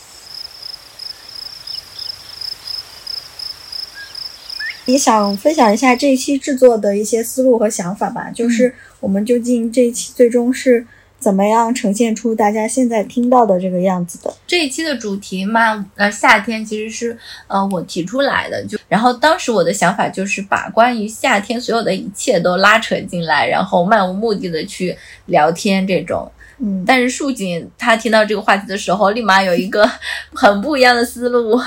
也想分享一下这一期制作的一些思路和想法吧，就是我们究竟这一期最终是怎么样呈现出大家现在听到的这个样子的？这一期的主题嘛，呃，夏天其实是呃我提出来的，就然后当时我的想法就是把关于夏天所有的一切都拉扯进来，然后漫无目的的去聊天这种。嗯，但是树锦他听到这个话题的时候，立马有一个 很不一样的思路，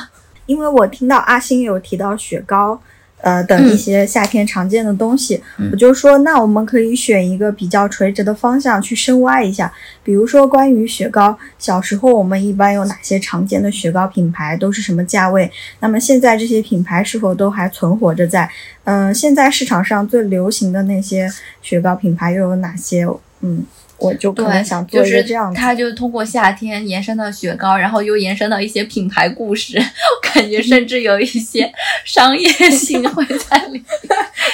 因为我听到阿星有提到雪糕。呃，等一些夏天常见的东西，我就说，那我们可以选一个比较垂直的方向去深挖一下。比如说，关于雪糕，小时候我们一般有哪些常见的雪糕品牌，都是什么价位？那么现在这些品牌是否都还存活着在？嗯，现在市场上最流行的那些雪糕品牌又有哪些？嗯。我就可能想做一个这样的，他就通过夏天延伸到雪糕，然后又延伸到一些品牌故事，我感觉甚至有一些商业 性会在里面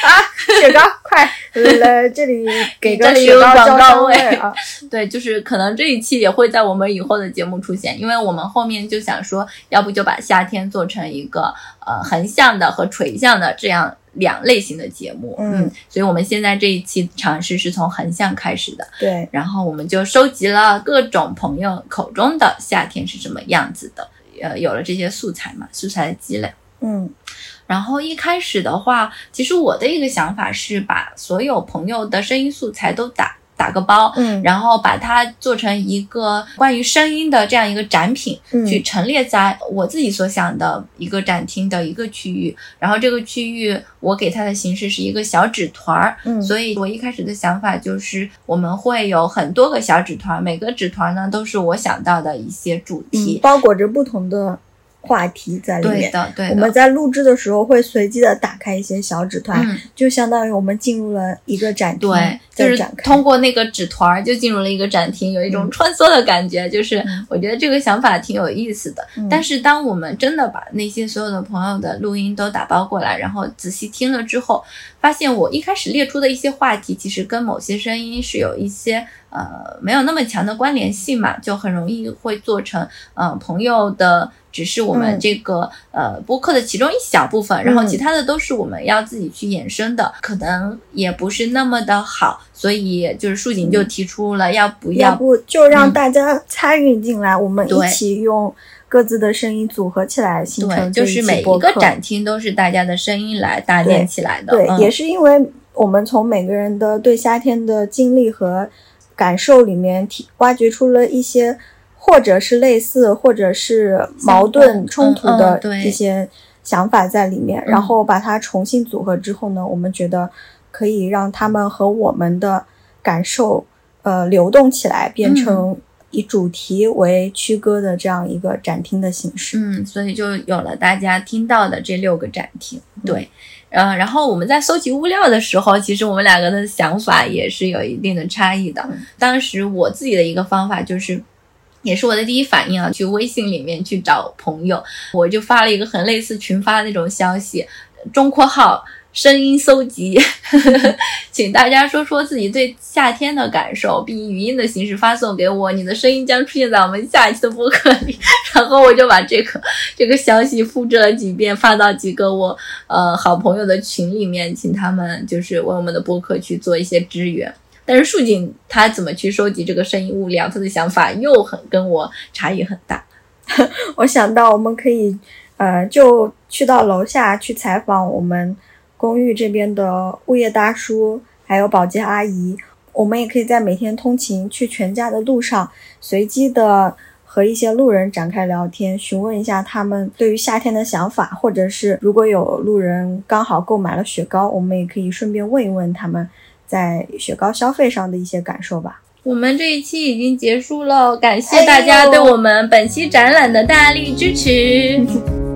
啊！雪糕，快来这里 给个雪糕广告位啊！对，就是可能这一期也会在我们以后的节目出现，因为我们后面就想说，要不就把夏天做成一个呃横向的和垂向的这样。两类型的节目，嗯，所以我们现在这一期尝试是从横向开始的，对，然后我们就收集了各种朋友口中的夏天是什么样子的，呃，有了这些素材嘛，素材的积累，嗯，然后一开始的话，其实我的一个想法是把所有朋友的声音素材都打。打个包，嗯，然后把它做成一个关于声音的这样一个展品，嗯，去陈列在我自己所想的一个展厅的一个区域。然后这个区域我给它的形式是一个小纸团儿，嗯，所以我一开始的想法就是我们会有很多个小纸团，每个纸团呢都是我想到的一些主题，包裹着不同的。话题在里面，对的，对的。我们在录制的时候会随机的打开一些小纸团，就相当于我们进入了一个展厅，对，就是通过那个纸团就进入了一个展厅，有一种穿梭的感觉。就是我觉得这个想法挺有意思的。但是当我们真的把那些所有的朋友的录音都打包过来，然后仔细听了之后，发现我一开始列出的一些话题，其实跟某些声音是有一些。呃，没有那么强的关联性嘛，就很容易会做成，呃，朋友的只是我们这个呃播客的其中一小部分，然后其他的都是我们要自己去衍生的，可能也不是那么的好，所以就是树锦就提出了要不要不就让大家参与进来，我们一起用各自的声音组合起来形成就是每一个展厅都是大家的声音来搭建起来的，对，也是因为我们从每个人的对夏天的经历和。感受里面提挖掘出了一些，或者是类似，或者是矛盾冲突的这些想法在里面，然后把它重新组合之后呢，我们觉得可以让他们和我们的感受呃流动起来，变成以主题为区隔的这样一个展厅的形式。嗯，所以就有了大家听到的这六个展厅。对。嗯，然后我们在搜集物料的时候，其实我们两个的想法也是有一定的差异的。当时我自己的一个方法就是，也是我的第一反应啊，去微信里面去找朋友，我就发了一个很类似群发的那种消息，中括号。声音搜集呵呵，请大家说说自己对夏天的感受，并以语音的形式发送给我。你的声音将出现在我们下一期的播客里。然后我就把这个 这个消息复制了几遍，发到几个我呃好朋友的群里面，请他们就是为我们的播客去做一些支援。但是树锦他怎么去收集这个声音物料，他的想法又很跟我差异很大。我想到我们可以呃就去到楼下去采访我们。公寓这边的物业大叔，还有保洁阿姨，我们也可以在每天通勤去全家的路上，随机的和一些路人展开聊天，询问一下他们对于夏天的想法，或者是如果有路人刚好购买了雪糕，我们也可以顺便问一问他们在雪糕消费上的一些感受吧。我们这一期已经结束了，感谢大家对我们本期展览的大力支持。